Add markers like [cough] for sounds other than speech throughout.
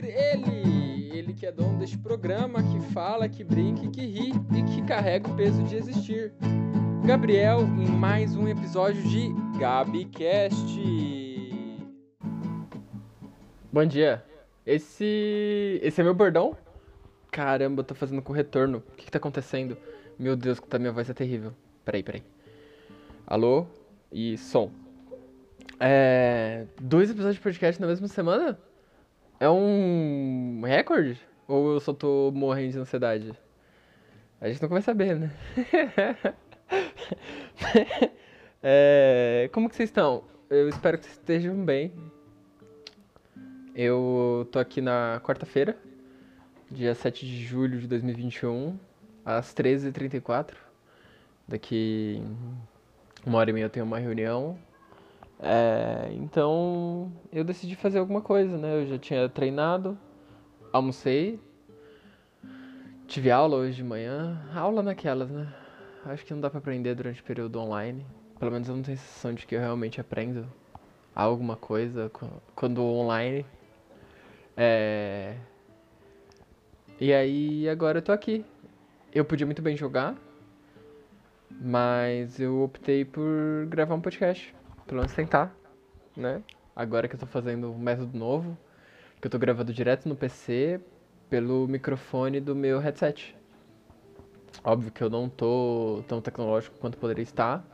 ouvir ele, ele que é dono deste programa, que fala, que brinca, que ri e que carrega o peso de existir. Gabriel em mais um episódio de GabiCast. Bom dia. Esse esse é meu bordão? Caramba, eu tô fazendo com retorno. O que, que tá acontecendo? Meu Deus, que minha voz é terrível. Peraí, peraí. Alô? E som. É. Dois episódios de podcast na mesma semana? É um recorde? Ou eu só tô morrendo de ansiedade? A gente nunca vai saber, né? [laughs] é... Como que vocês estão? Eu espero que vocês estejam bem. Eu tô aqui na quarta-feira, dia 7 de julho de 2021, às 13h34. Daqui uma hora e meia eu tenho uma reunião é, então eu decidi fazer alguma coisa, né? Eu já tinha treinado, almocei, tive aula hoje de manhã, aula naquelas, né? Acho que não dá para aprender durante o período online. Pelo menos eu não tenho a sensação de que eu realmente aprendo alguma coisa quando online. É... E aí agora eu tô aqui. Eu podia muito bem jogar, mas eu optei por gravar um podcast pelo menos tentar, né? Agora que eu tô fazendo um método novo, que eu tô gravando direto no PC pelo microfone do meu headset. Óbvio que eu não tô tão tecnológico quanto poderia estar,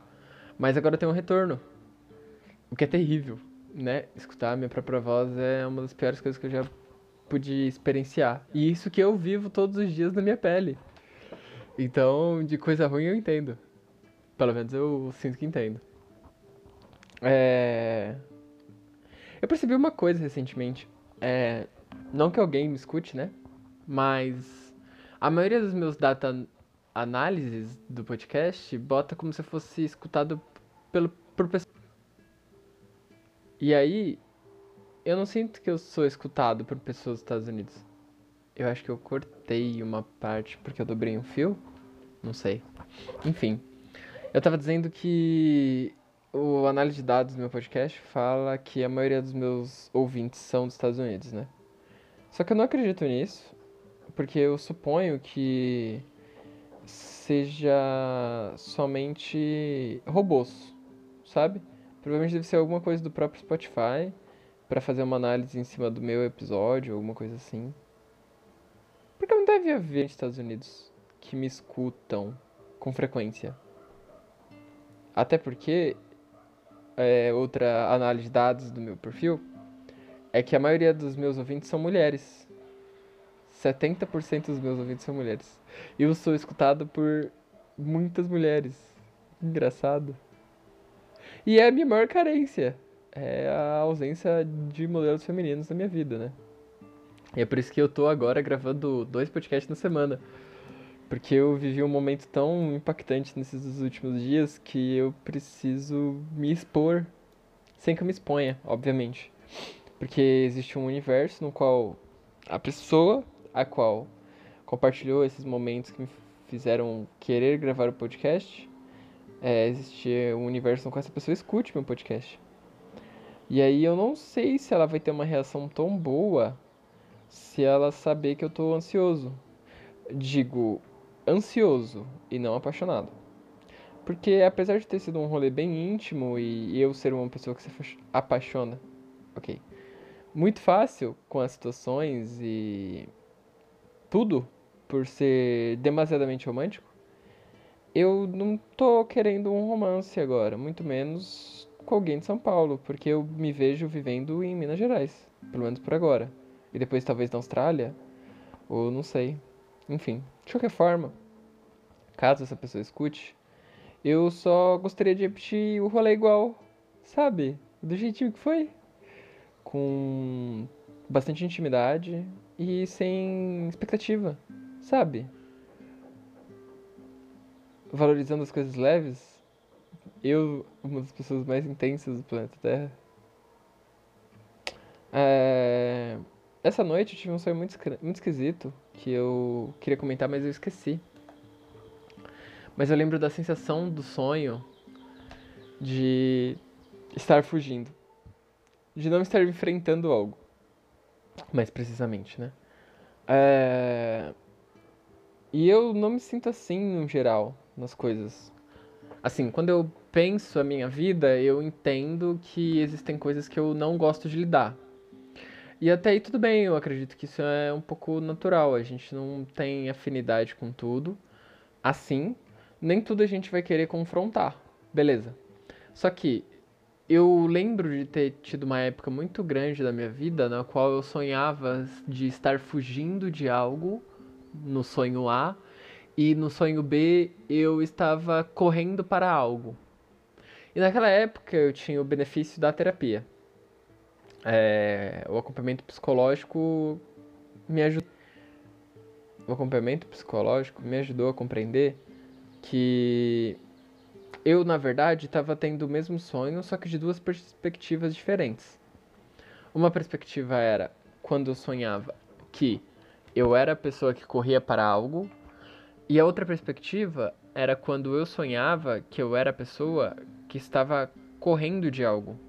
mas agora tem um retorno. O que é terrível, né? Escutar a minha própria voz é uma das piores coisas que eu já pude experienciar. E isso que eu vivo todos os dias na minha pele. Então, de coisa ruim eu entendo. Pelo menos eu sinto que entendo. É... Eu percebi uma coisa recentemente. É... Não que alguém me escute, né? Mas a maioria dos meus data análises do podcast bota como se fosse escutado pelo, por pessoas. E aí, eu não sinto que eu sou escutado por pessoas dos Estados Unidos. Eu acho que eu cortei uma parte porque eu dobrei um fio. Não sei. Enfim. Eu tava dizendo que o análise de dados do meu podcast fala que a maioria dos meus ouvintes são dos Estados Unidos, né? Só que eu não acredito nisso, porque eu suponho que seja somente robôs, sabe? Provavelmente deve ser alguma coisa do próprio Spotify para fazer uma análise em cima do meu episódio, alguma coisa assim. Porque não deve haver nos Estados Unidos que me escutam com frequência. Até porque é, outra análise de dados do meu perfil é que a maioria dos meus ouvintes são mulheres. 70% dos meus ouvintes são mulheres. E eu sou escutado por muitas mulheres. Engraçado. E é a minha maior carência. É a ausência de modelos femininos na minha vida, né? E é por isso que eu tô agora gravando dois podcasts na semana. Porque eu vivi um momento tão impactante nesses últimos dias que eu preciso me expor sem que eu me exponha, obviamente. Porque existe um universo no qual a pessoa a qual compartilhou esses momentos que me fizeram querer gravar o podcast, é, existe um universo no qual essa pessoa escute meu podcast. E aí eu não sei se ela vai ter uma reação tão boa se ela saber que eu tô ansioso. Digo, ansioso e não apaixonado. Porque apesar de ter sido um rolê bem íntimo e eu ser uma pessoa que se apaixona, ok, muito fácil com as situações e tudo por ser demasiadamente romântico, eu não tô querendo um romance agora, muito menos com alguém de São Paulo, porque eu me vejo vivendo em Minas Gerais, pelo menos por agora. E depois talvez na Austrália, ou não sei. Enfim, de qualquer forma, caso essa pessoa escute, eu só gostaria de repetir o rolê igual, sabe? Do jeitinho que foi. Com bastante intimidade e sem expectativa, sabe? Valorizando as coisas leves. Eu, uma das pessoas mais intensas do planeta Terra. É... Essa noite eu tive um sonho muito, muito esquisito que eu queria comentar, mas eu esqueci. Mas eu lembro da sensação do sonho de estar fugindo, de não estar enfrentando algo. Mais precisamente, né? É... E eu não me sinto assim no geral nas coisas. Assim, quando eu penso a minha vida, eu entendo que existem coisas que eu não gosto de lidar. E até aí tudo bem, eu acredito que isso é um pouco natural. A gente não tem afinidade com tudo. Assim, nem tudo a gente vai querer confrontar. Beleza. Só que eu lembro de ter tido uma época muito grande da minha vida na qual eu sonhava de estar fugindo de algo no sonho A e no sonho B eu estava correndo para algo. E naquela época eu tinha o benefício da terapia. É, o acompanhamento psicológico me ajudou. O acompanhamento psicológico me ajudou a compreender que eu, na verdade, estava tendo o mesmo sonho, só que de duas perspectivas diferentes. Uma perspectiva era quando eu sonhava que eu era a pessoa que corria para algo, e a outra perspectiva era quando eu sonhava que eu era a pessoa que estava correndo de algo.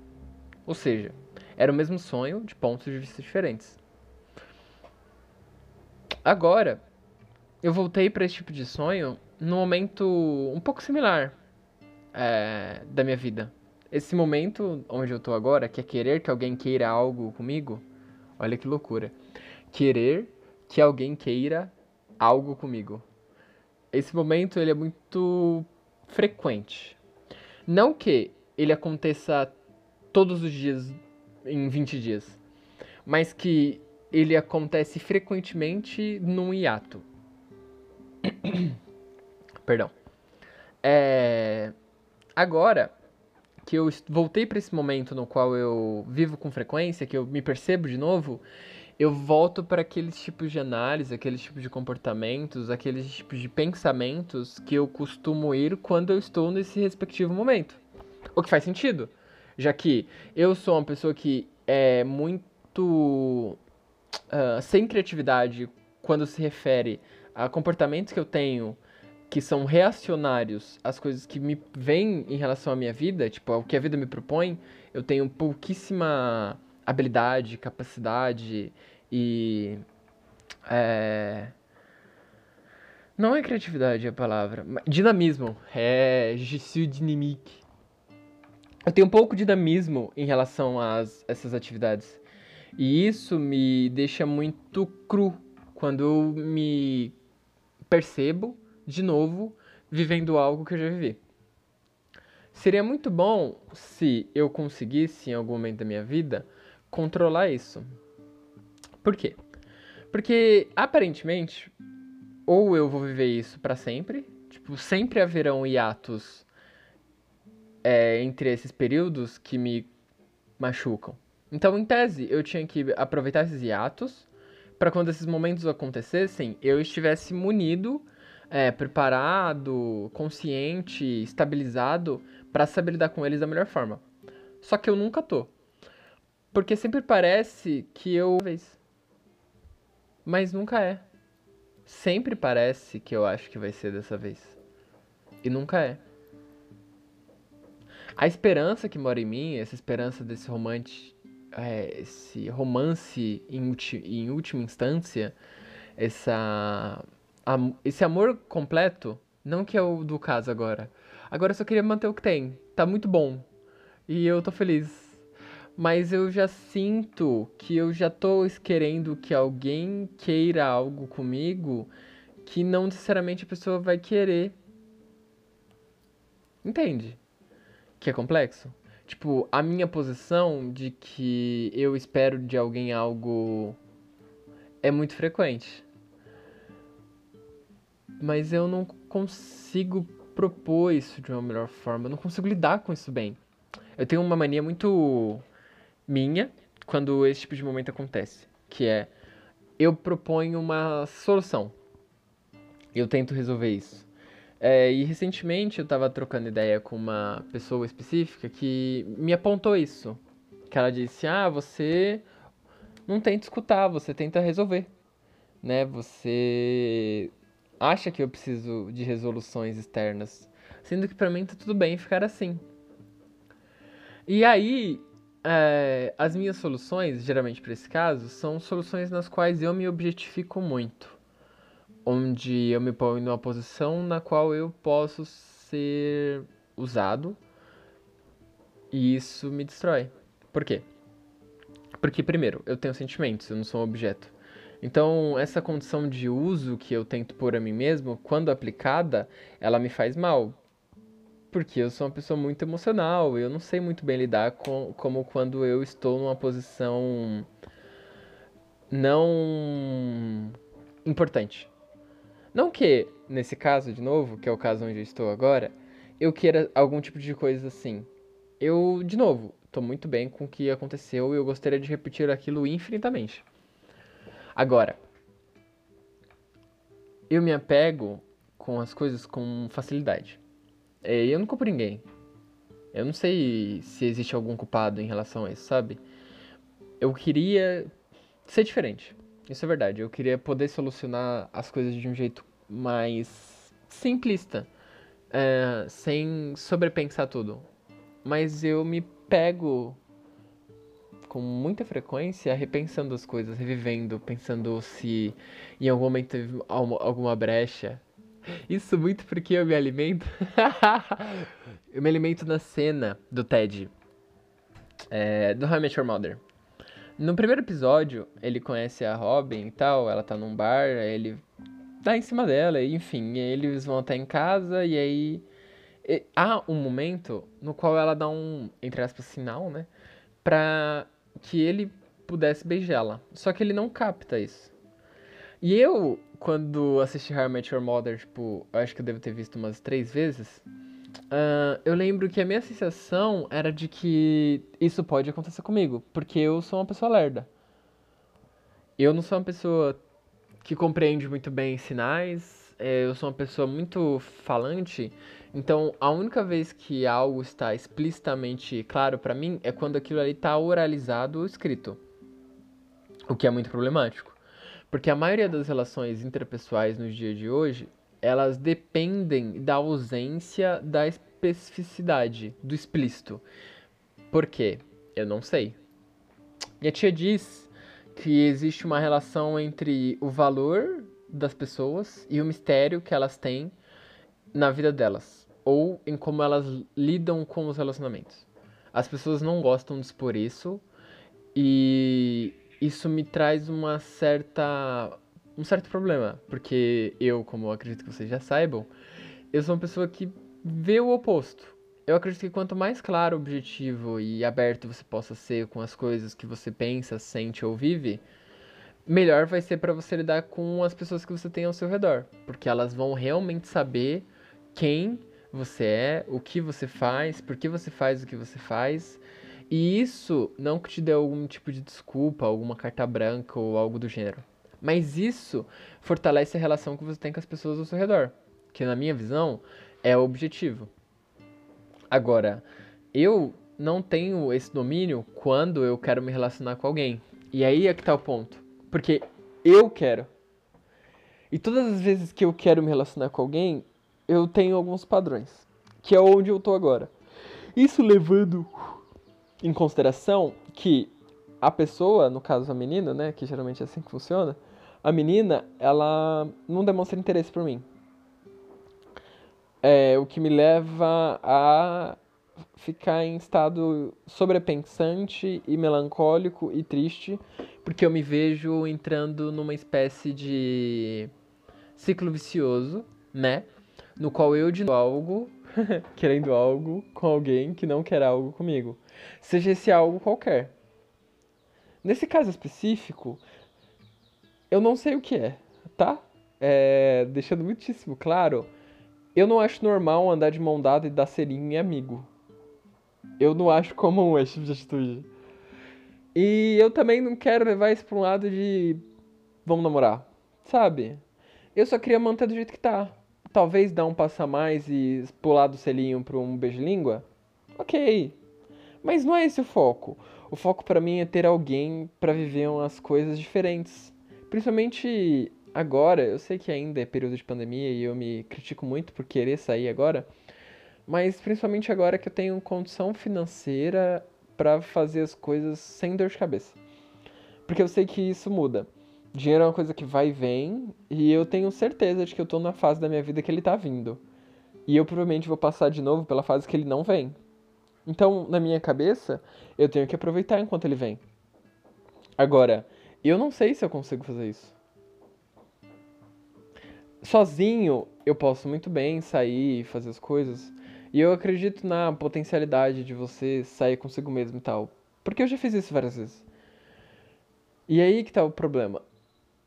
Ou seja, era o mesmo sonho de pontos de vista diferentes. Agora, eu voltei para esse tipo de sonho num momento um pouco similar é, da minha vida. Esse momento onde eu tô agora, que é querer que alguém queira algo comigo, olha que loucura. Querer que alguém queira algo comigo. Esse momento ele é muito frequente. Não que ele aconteça todos os dias em 20 dias, mas que ele acontece frequentemente num hiato. [coughs] Perdão. É... Agora que eu voltei para esse momento no qual eu vivo com frequência, que eu me percebo de novo, eu volto para aqueles tipos de análise, aqueles tipos de comportamentos, aqueles tipos de pensamentos que eu costumo ir quando eu estou nesse respectivo momento. O que faz sentido, já que eu sou uma pessoa que é muito uh, sem criatividade quando se refere a comportamentos que eu tenho que são reacionários às coisas que me vêm em relação à minha vida, tipo, ao que a vida me propõe, eu tenho pouquíssima habilidade, capacidade e. É... Não é criatividade a palavra. Dinamismo. É. Je suis dynamique. Eu tenho um pouco de dinamismo em relação a essas atividades. E isso me deixa muito cru quando eu me percebo, de novo, vivendo algo que eu já vivi. Seria muito bom se eu conseguisse, em algum momento da minha vida, controlar isso. Por quê? Porque aparentemente, ou eu vou viver isso para sempre, tipo, sempre haverão hiatos é, entre esses períodos que me machucam. Então, em tese, eu tinha que aproveitar esses hiatos para quando esses momentos acontecessem, eu estivesse munido, é, preparado, consciente, estabilizado para saber lidar com eles da melhor forma. Só que eu nunca tô. Porque sempre parece que eu. Mas nunca é. Sempre parece que eu acho que vai ser dessa vez. E nunca é. A esperança que mora em mim, essa esperança desse romance, é, esse romance em, em última instância, essa, esse amor completo, não que é o do caso agora. Agora eu só queria manter o que tem. Tá muito bom. E eu tô feliz mas eu já sinto que eu já tô querendo que alguém queira algo comigo que não necessariamente a pessoa vai querer. Entende? Que é complexo? Tipo, a minha posição de que eu espero de alguém algo é muito frequente. Mas eu não consigo propor isso de uma melhor forma, eu não consigo lidar com isso bem. Eu tenho uma mania muito minha quando esse tipo de momento acontece, que é eu proponho uma solução. Eu tento resolver isso. É, e recentemente eu estava trocando ideia com uma pessoa específica que me apontou isso. Que ela disse: "Ah, você não tenta escutar, você tenta resolver". Né? Você acha que eu preciso de resoluções externas, sendo que para mim tá tudo bem ficar assim. E aí, é, as minhas soluções, geralmente para esse caso, são soluções nas quais eu me objetifico muito. Onde eu me ponho numa posição na qual eu posso ser usado e isso me destrói. Por quê? Porque, primeiro, eu tenho sentimentos, eu não sou um objeto. Então, essa condição de uso que eu tento pôr a mim mesmo, quando aplicada, ela me faz mal. Porque eu sou uma pessoa muito emocional, eu não sei muito bem lidar com como quando eu estou numa posição não importante. Não que, nesse caso, de novo, que é o caso onde eu estou agora, eu queira algum tipo de coisa assim. Eu, de novo, estou muito bem com o que aconteceu e eu gostaria de repetir aquilo infinitamente. Agora, eu me apego com as coisas com facilidade. É, eu não culpo ninguém. Eu não sei se existe algum culpado em relação a isso, sabe? Eu queria ser diferente. Isso é verdade. Eu queria poder solucionar as coisas de um jeito mais simplista, é, sem sobrepensar tudo. Mas eu me pego com muita frequência repensando as coisas, revivendo, pensando se em algum momento teve alguma brecha isso muito porque eu me alimento. [laughs] eu me alimento na cena do Ted. É, do How I Met Your Mother. No primeiro episódio, ele conhece a Robin e tal, ela tá num bar, ele dá em cima dela, enfim, eles vão até em casa e aí e, há um momento no qual ela dá um, entre aspas, sinal, né, pra que ele pudesse beijá-la. Só que ele não capta isso. E eu quando assisti How I Met Your Mother, tipo, acho que eu devo ter visto umas três vezes. Uh, eu lembro que a minha sensação era de que isso pode acontecer comigo, porque eu sou uma pessoa lerda. Eu não sou uma pessoa que compreende muito bem sinais, é, eu sou uma pessoa muito falante, então a única vez que algo está explicitamente claro para mim é quando aquilo ali está oralizado ou escrito, o que é muito problemático. Porque a maioria das relações interpessoais nos dias de hoje, elas dependem da ausência da especificidade, do explícito. Por quê? Eu não sei. Minha tia diz que existe uma relação entre o valor das pessoas e o mistério que elas têm na vida delas, ou em como elas lidam com os relacionamentos. As pessoas não gostam de expor isso e isso me traz uma certa um certo problema, porque eu, como acredito que vocês já saibam, eu sou uma pessoa que vê o oposto. Eu acredito que quanto mais claro, objetivo e aberto você possa ser com as coisas que você pensa, sente ou vive, melhor vai ser para você lidar com as pessoas que você tem ao seu redor, porque elas vão realmente saber quem você é, o que você faz, por que você faz o que você faz e isso não que te dê algum tipo de desculpa, alguma carta branca ou algo do gênero. Mas isso fortalece a relação que você tem com as pessoas ao seu redor. Que na minha visão é o objetivo. Agora, eu não tenho esse domínio quando eu quero me relacionar com alguém. E aí é que tá o ponto. Porque eu quero. E todas as vezes que eu quero me relacionar com alguém, eu tenho alguns padrões. Que é onde eu tô agora. Isso levando em consideração que a pessoa, no caso a menina, né, que geralmente é assim que funciona, a menina, ela não demonstra interesse por mim. É o que me leva a ficar em estado sobrepensante e melancólico e triste, porque eu me vejo entrando numa espécie de ciclo vicioso, né? No qual eu de algo, [laughs] querendo algo com alguém que não quer algo comigo seja esse algo qualquer. Nesse caso específico, eu não sei o que é, tá? É, deixando muitíssimo claro, eu não acho normal andar de mão dada e dar selinho em amigo. Eu não acho comum esse tipo de atitude. E eu também não quero levar isso pra um lado de vamos namorar, sabe? Eu só queria manter do jeito que tá. Talvez dar um passo a mais e pular do selinho pra um beijo-língua. Ok, mas não é esse o foco. O foco para mim é ter alguém para viver umas coisas diferentes. Principalmente agora, eu sei que ainda é período de pandemia e eu me critico muito por querer sair agora, mas principalmente agora que eu tenho condição financeira pra fazer as coisas sem dor de cabeça. Porque eu sei que isso muda. Dinheiro é uma coisa que vai e vem, e eu tenho certeza de que eu tô na fase da minha vida que ele tá vindo. E eu provavelmente vou passar de novo pela fase que ele não vem. Então, na minha cabeça, eu tenho que aproveitar enquanto ele vem. Agora, eu não sei se eu consigo fazer isso. Sozinho, eu posso muito bem sair e fazer as coisas. E eu acredito na potencialidade de você sair consigo mesmo e tal. Porque eu já fiz isso várias vezes. E aí que tá o problema.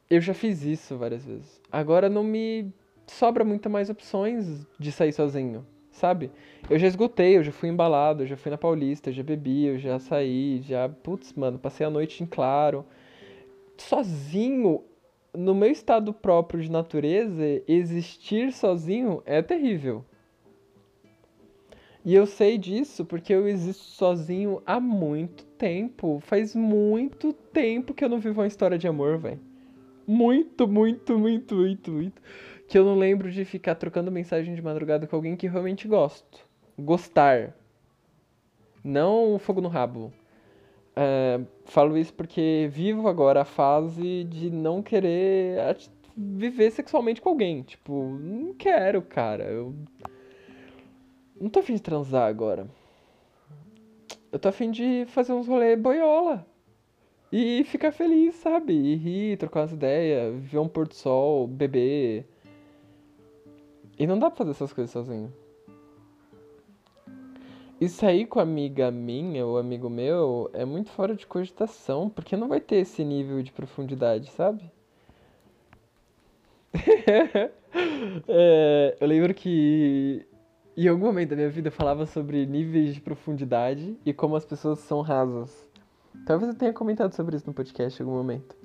Eu já fiz isso várias vezes. Agora não me sobra muito mais opções de sair sozinho, sabe? Eu já esgotei, eu já fui embalado, eu já fui na Paulista, eu já bebi, eu já saí, já, putz, mano, passei a noite em claro. Sozinho, no meu estado próprio de natureza, existir sozinho é terrível. E eu sei disso porque eu existo sozinho há muito tempo. Faz muito tempo que eu não vivo uma história de amor, velho. Muito, muito, muito, muito, muito que eu não lembro de ficar trocando mensagem de madrugada com alguém que realmente gosto. Gostar. Não fogo no rabo. É, falo isso porque vivo agora a fase de não querer viver sexualmente com alguém. Tipo, não quero, cara. Eu não tô afim de transar agora. Eu tô afim de fazer uns rolê boiola. E ficar feliz, sabe? E rir, trocar umas ideias, ver um pôr do sol, beber. E não dá pra fazer essas coisas sozinho. E sair com amiga minha ou amigo meu é muito fora de cogitação, porque não vai ter esse nível de profundidade, sabe? [laughs] é, eu lembro que em algum momento da minha vida eu falava sobre níveis de profundidade e como as pessoas são rasas. Talvez eu tenha comentado sobre isso no podcast em algum momento.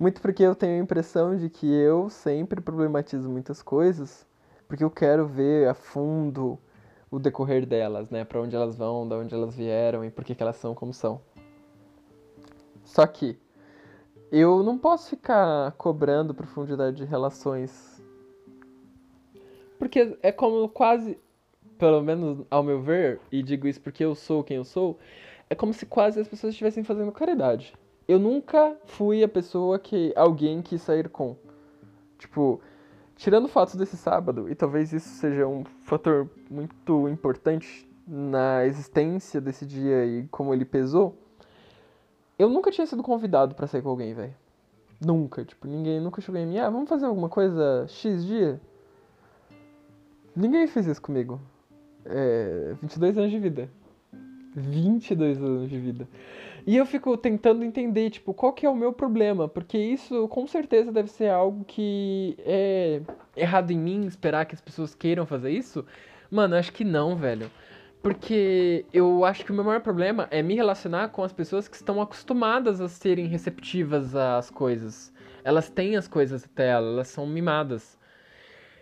Muito porque eu tenho a impressão de que eu sempre problematizo muitas coisas porque eu quero ver a fundo o decorrer delas, né? Para onde elas vão, de onde elas vieram e por que, que elas são como são. Só que eu não posso ficar cobrando profundidade de relações. Porque é como quase, pelo menos ao meu ver, e digo isso porque eu sou quem eu sou, é como se quase as pessoas estivessem fazendo caridade. Eu nunca fui a pessoa que alguém quis sair com. Tipo, Tirando o fato desse sábado, e talvez isso seja um fator muito importante na existência desse dia e como ele pesou, eu nunca tinha sido convidado para sair com alguém, velho. Nunca, tipo, ninguém nunca chegou em mim, ah, vamos fazer alguma coisa X dia? Ninguém fez isso comigo. É, 22 anos de vida. 22 anos de vida. E eu fico tentando entender, tipo, qual que é o meu problema, porque isso com certeza deve ser algo que é errado em mim esperar que as pessoas queiram fazer isso. Mano, acho que não, velho. Porque eu acho que o meu maior problema é me relacionar com as pessoas que estão acostumadas a serem receptivas às coisas. Elas têm as coisas até elas, elas são mimadas.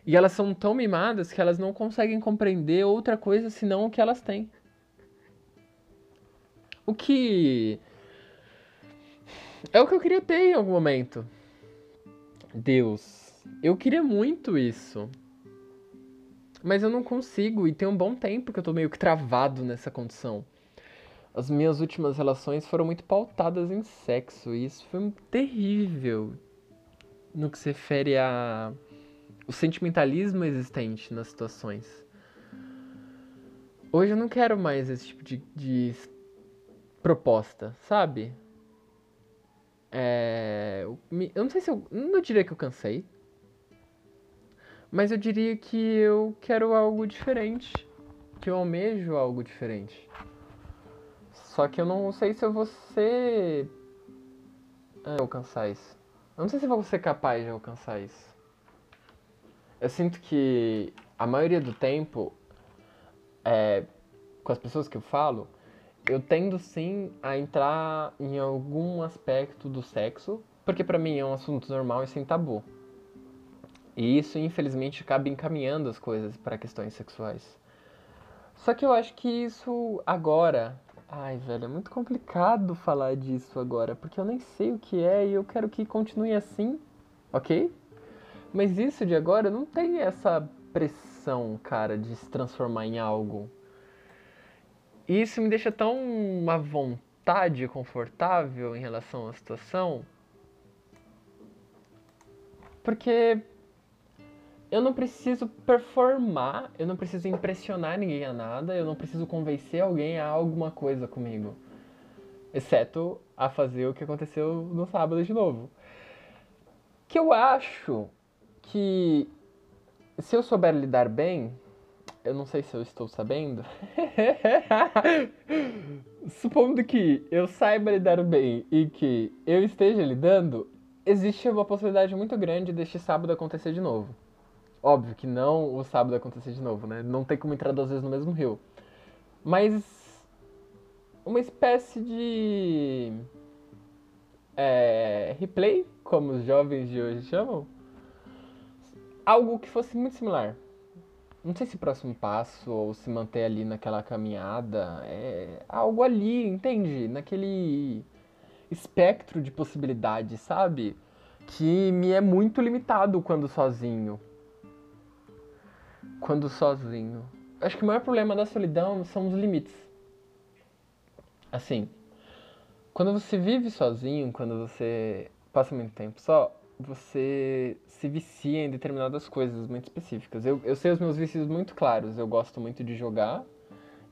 E elas são tão mimadas que elas não conseguem compreender outra coisa senão o que elas têm. O que. É o que eu queria ter em algum momento. Deus. Eu queria muito isso. Mas eu não consigo, e tem um bom tempo que eu tô meio que travado nessa condição. As minhas últimas relações foram muito pautadas em sexo, e isso foi terrível no que se refere a o sentimentalismo existente nas situações. Hoje eu não quero mais esse tipo de, de proposta, sabe? É, eu não sei se eu. Não diria que eu cansei. Mas eu diria que eu quero algo diferente. Que eu almejo algo diferente. Só que eu não sei se eu vou ser. É, alcançar isso. Eu não sei se eu vou ser capaz de alcançar isso. Eu sinto que a maioria do tempo, é, com as pessoas que eu falo, eu tendo sim a entrar em algum aspecto do sexo, porque para mim é um assunto normal e sem tabu. E isso, infelizmente, acaba encaminhando as coisas para questões sexuais. Só que eu acho que isso agora. Ai, velho, é muito complicado falar disso agora, porque eu nem sei o que é e eu quero que continue assim, ok? Mas isso de agora não tem essa pressão, cara, de se transformar em algo E isso me deixa tão à vontade, confortável em relação à situação. Porque eu não preciso performar, eu não preciso impressionar ninguém a nada, eu não preciso convencer alguém a alguma coisa comigo. Exceto a fazer o que aconteceu no sábado de novo. Que eu acho que se eu souber lidar bem, eu não sei se eu estou sabendo. [laughs] Supondo que eu saiba lidar bem e que eu esteja lidando, existe uma possibilidade muito grande deste sábado acontecer de novo. Óbvio que não o sábado acontecer de novo, né? Não tem como entrar duas vezes no mesmo rio. Mas uma espécie de é, replay, como os jovens de hoje chamam, algo que fosse muito similar não sei se próximo passo ou se manter ali naquela caminhada, é algo ali, entende? Naquele espectro de possibilidades, sabe? Que me é muito limitado quando sozinho. Quando sozinho. Acho que o maior problema da solidão são os limites. Assim, quando você vive sozinho, quando você passa muito tempo só, você se vicia em determinadas coisas muito específicas. Eu, eu sei os meus vícios muito claros. Eu gosto muito de jogar.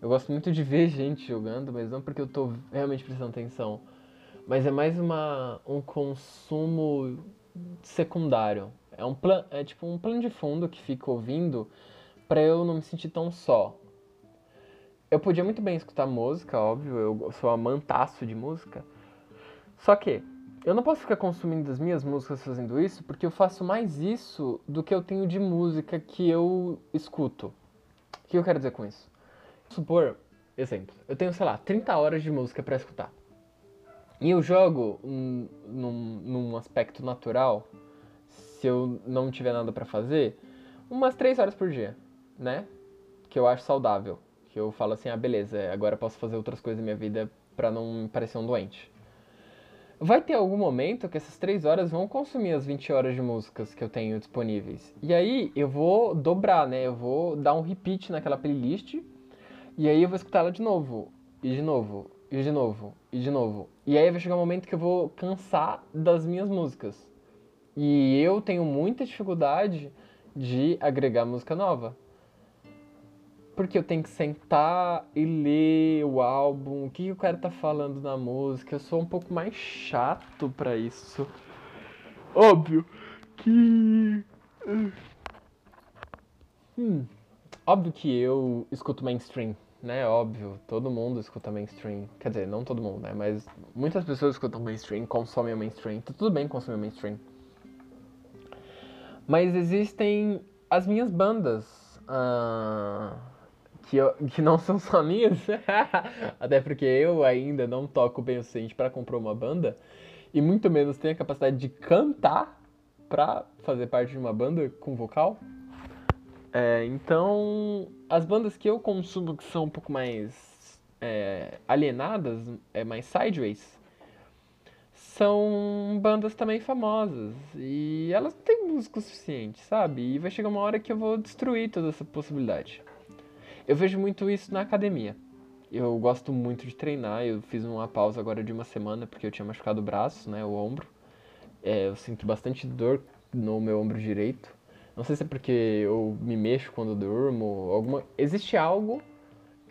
Eu gosto muito de ver [laughs] gente jogando, mas não porque eu tô realmente prestando atenção. Mas é mais uma, um consumo secundário. É, um plan, é tipo um plano de fundo que fica ouvindo para eu não me sentir tão só. Eu podia muito bem escutar música, óbvio, eu sou amantaço de música. Só que eu não posso ficar consumindo as minhas músicas fazendo isso, porque eu faço mais isso do que eu tenho de música que eu escuto. O que eu quero dizer com isso? Supor, exemplo, eu tenho, sei lá, 30 horas de música para escutar. E eu jogo um, num, num aspecto natural, se eu não tiver nada para fazer, umas 3 horas por dia, né? Que eu acho saudável. Que eu falo assim, ah, beleza, agora posso fazer outras coisas na minha vida para não parecer um doente vai ter algum momento que essas 3 horas vão consumir as 20 horas de músicas que eu tenho disponíveis. E aí eu vou dobrar, né? Eu vou dar um repeat naquela playlist. E aí eu vou escutar ela de novo. E de novo. E de novo. E de novo. E aí vai chegar um momento que eu vou cansar das minhas músicas. E eu tenho muita dificuldade de agregar música nova porque eu tenho que sentar e ler o álbum, o que o cara tá falando na música. Eu sou um pouco mais chato para isso. Óbvio que. Hum, óbvio que eu escuto mainstream, né? Óbvio, todo mundo escuta mainstream. Quer dizer, não todo mundo, né? Mas muitas pessoas escutam mainstream, consomem mainstream. Tá tudo bem consumir mainstream. Mas existem as minhas bandas. Uh que, eu, que não são só minhas, [laughs] até porque eu ainda não toco bem o suficiente para comprar uma banda, e muito menos tenho a capacidade de cantar para fazer parte de uma banda com vocal. É, então, as bandas que eu consumo que são um pouco mais é, alienadas, é mais sideways, são bandas também famosas. E elas têm música o suficiente, sabe? E vai chegar uma hora que eu vou destruir toda essa possibilidade. Eu vejo muito isso na academia. Eu gosto muito de treinar. Eu fiz uma pausa agora de uma semana porque eu tinha machucado o braço, né, o ombro. É, eu sinto bastante dor no meu ombro direito. Não sei se é porque eu me mexo quando durmo. Alguma... Existe algo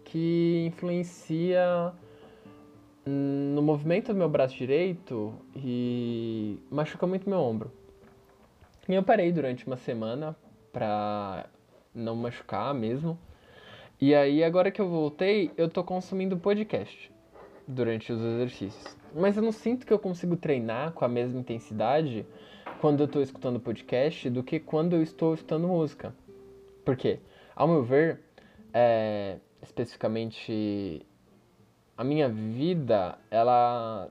que influencia no movimento do meu braço direito e machuca muito meu ombro. E eu parei durante uma semana pra não machucar mesmo. E aí, agora que eu voltei, eu tô consumindo podcast durante os exercícios. Mas eu não sinto que eu consigo treinar com a mesma intensidade quando eu tô escutando podcast do que quando eu estou escutando música. Por quê? Ao meu ver, é, especificamente a minha vida, ela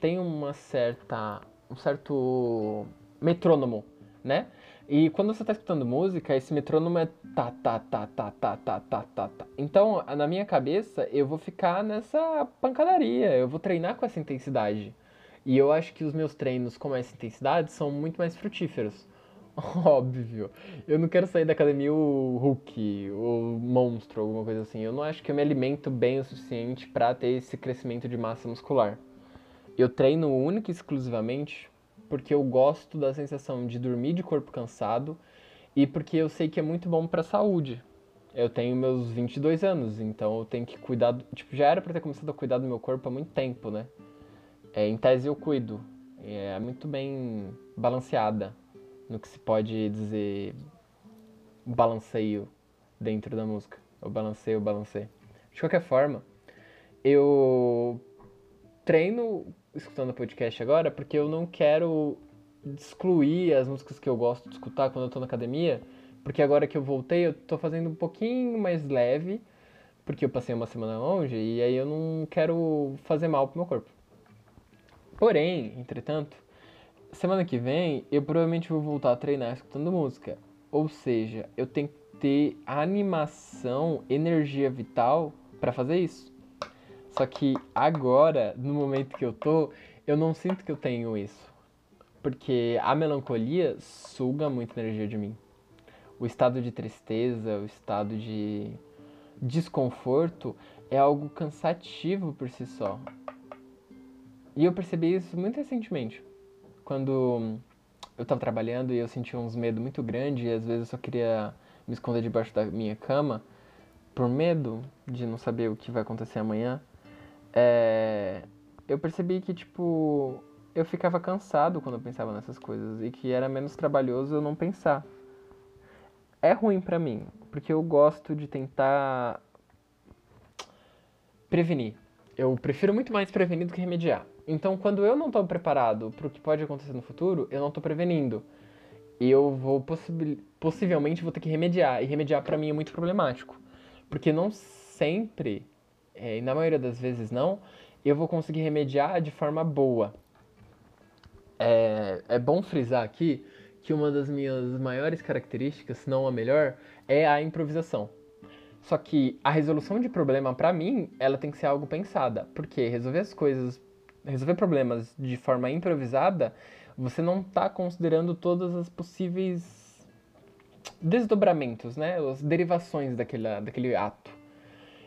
tem uma certa um certo metrônomo, né? E quando você está escutando música, esse metrônomo é tá, tá, tá, tá, tá, tá, tá, tá, tá. Então, na minha cabeça, eu vou ficar nessa pancadaria, eu vou treinar com essa intensidade. E eu acho que os meus treinos com essa intensidade são muito mais frutíferos. [laughs] Óbvio. Eu não quero sair da academia o Hulk, o monstro, alguma coisa assim. Eu não acho que eu me alimento bem o suficiente para ter esse crescimento de massa muscular. Eu treino única e exclusivamente porque eu gosto da sensação de dormir de corpo cansado e porque eu sei que é muito bom para a saúde. Eu tenho meus 22 anos, então eu tenho que cuidar. Do, tipo, já era para ter começado a cuidar do meu corpo há muito tempo, né? É, em tese eu cuido. É muito bem balanceada no que se pode dizer balanceio dentro da música. Eu balancei, eu balancei. De qualquer forma, eu treino escutando podcast agora porque eu não quero excluir as músicas que eu gosto de escutar quando eu tô na academia, porque agora que eu voltei eu tô fazendo um pouquinho mais leve, porque eu passei uma semana longe e aí eu não quero fazer mal pro meu corpo. Porém, entretanto, semana que vem eu provavelmente vou voltar a treinar escutando música. Ou seja, eu tenho que ter animação, energia vital para fazer isso. Só que agora, no momento que eu tô, eu não sinto que eu tenho isso. Porque a melancolia suga muita energia de mim. O estado de tristeza, o estado de desconforto é algo cansativo por si só. E eu percebi isso muito recentemente. Quando eu tava trabalhando e eu sentia uns medos muito grandes e às vezes eu só queria me esconder debaixo da minha cama por medo de não saber o que vai acontecer amanhã é, eu percebi que, tipo, eu ficava cansado quando eu pensava nessas coisas e que era menos trabalhoso eu não pensar. É ruim para mim, porque eu gosto de tentar prevenir. Eu prefiro muito mais prevenir do que remediar. Então, quando eu não tô preparado para o que pode acontecer no futuro, eu não tô prevenindo. E eu vou possivelmente vou ter que remediar. E remediar para mim é muito problemático. Porque não sempre é, e na maioria das vezes não, eu vou conseguir remediar de forma boa. É, é bom frisar aqui que uma das minhas maiores características, se não a melhor, é a improvisação. Só que a resolução de problema, para mim, ela tem que ser algo pensada. Porque resolver as coisas, resolver problemas de forma improvisada, você não está considerando todas as possíveis desdobramentos, né? As derivações daquele, daquele ato.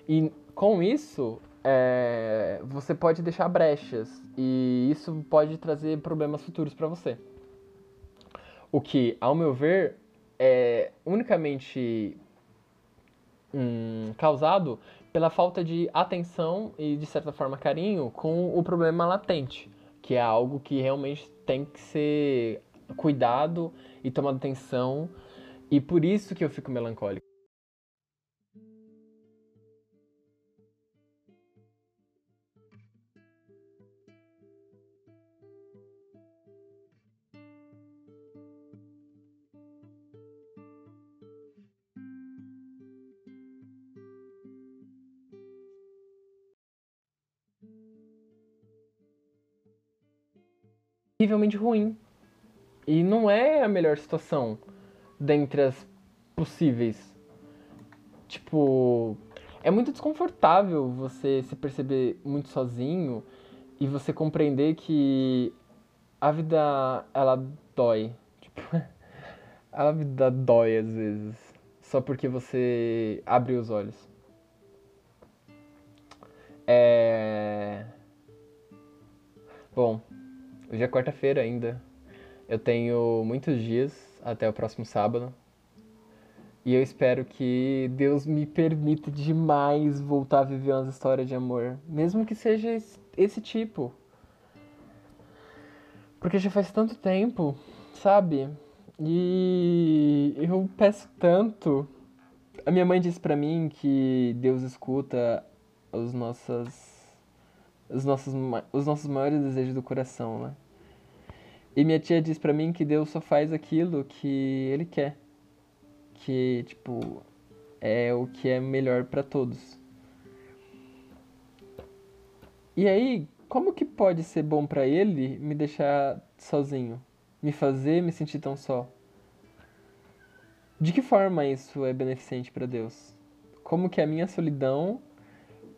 E com isso, é, você pode deixar brechas e isso pode trazer problemas futuros para você. O que, ao meu ver, é unicamente hum, causado pela falta de atenção e, de certa forma, carinho com o problema latente, que é algo que realmente tem que ser cuidado e tomado atenção, e por isso que eu fico melancólico. Terrivelmente ruim. E não é a melhor situação dentre as possíveis. Tipo, é muito desconfortável você se perceber muito sozinho e você compreender que a vida ela dói. Tipo, [laughs] a vida dói às vezes, só porque você abre os olhos. É Bom, Hoje é quarta-feira ainda. Eu tenho muitos dias até o próximo sábado. E eu espero que Deus me permita demais voltar a viver umas histórias de amor. Mesmo que seja esse tipo. Porque já faz tanto tempo, sabe? E eu peço tanto. A minha mãe disse para mim que Deus escuta os nossos os nossos, os nossos maiores desejos do coração, né? E minha tia diz para mim que Deus só faz aquilo que ele quer. Que, tipo, é o que é melhor para todos. E aí, como que pode ser bom para ele me deixar sozinho? Me fazer me sentir tão só? De que forma isso é beneficente para Deus? Como que a minha solidão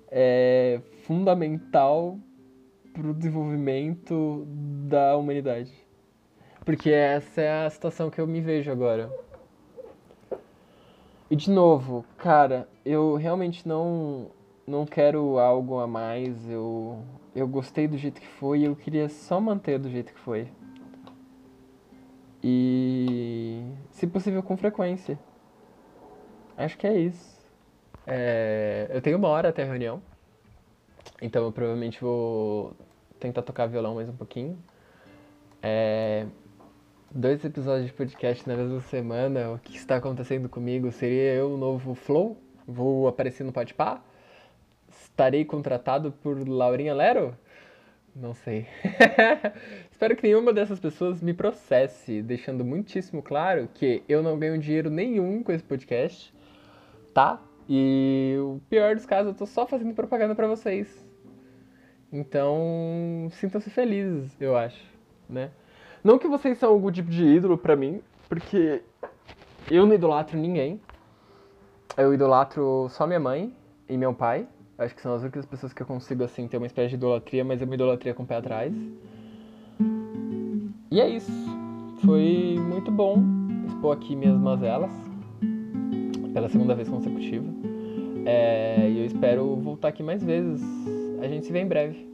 é fundamental para o desenvolvimento da humanidade. Porque essa é a situação que eu me vejo agora. E de novo, cara, eu realmente não não quero algo a mais. Eu eu gostei do jeito que foi e eu queria só manter do jeito que foi. E se possível com frequência. Acho que é isso. É, eu tenho uma hora até a reunião. Então eu provavelmente vou tentar tocar violão mais um pouquinho. Dois episódios de podcast na mesma semana, o que está acontecendo comigo? Seria eu o novo Flow? Vou aparecer no Podpah? Estarei contratado por Laurinha Lero? Não sei. [laughs] Espero que nenhuma dessas pessoas me processe, deixando muitíssimo claro que eu não ganho dinheiro nenhum com esse podcast, tá? E o pior dos casos, eu tô só fazendo propaganda para vocês. Então, sintam-se felizes, eu acho, né? Não que vocês são algum tipo de ídolo para mim, porque eu não idolatro ninguém. Eu idolatro só minha mãe e meu pai. Acho que são as únicas pessoas que eu consigo, assim, ter uma espécie de idolatria, mas é uma idolatria com o pé atrás. E é isso. Foi muito bom expor aqui minhas mazelas pela segunda vez consecutiva. É, e eu espero voltar aqui mais vezes. A gente se vê em breve.